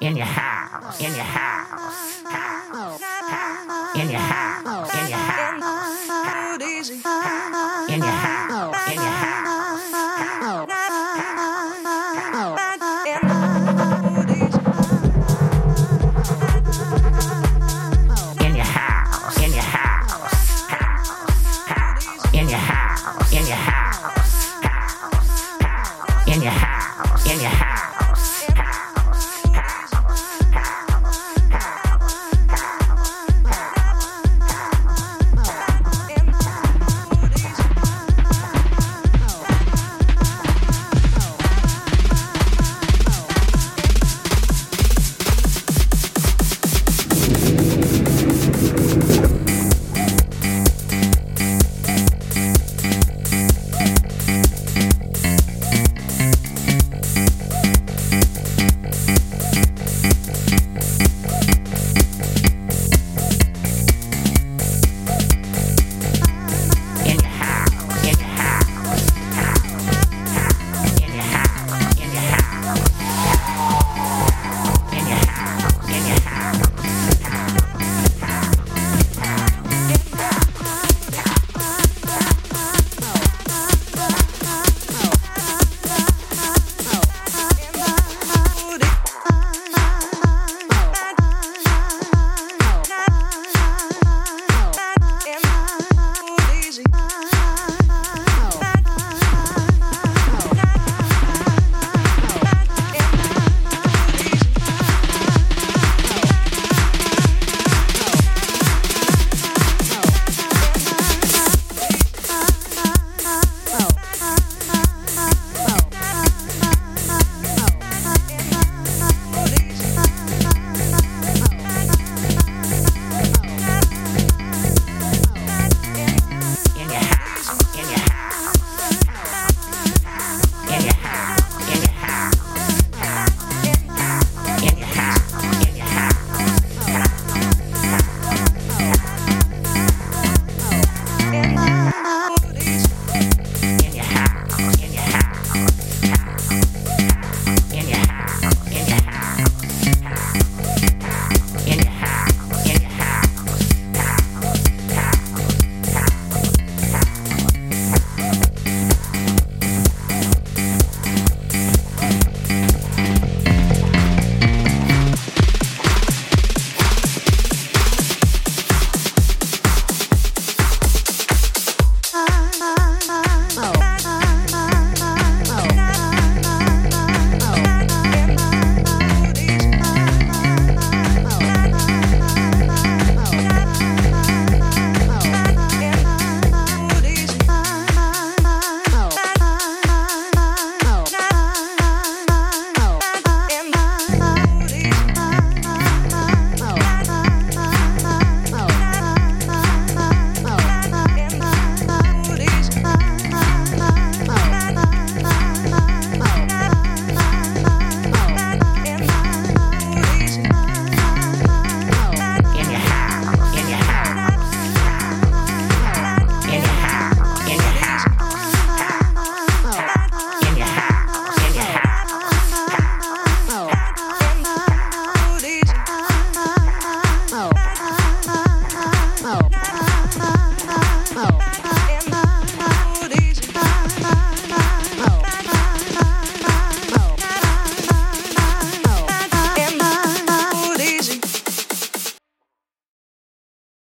in your house, in your house, house, house, in your house, in your house, house, in your house, in your house.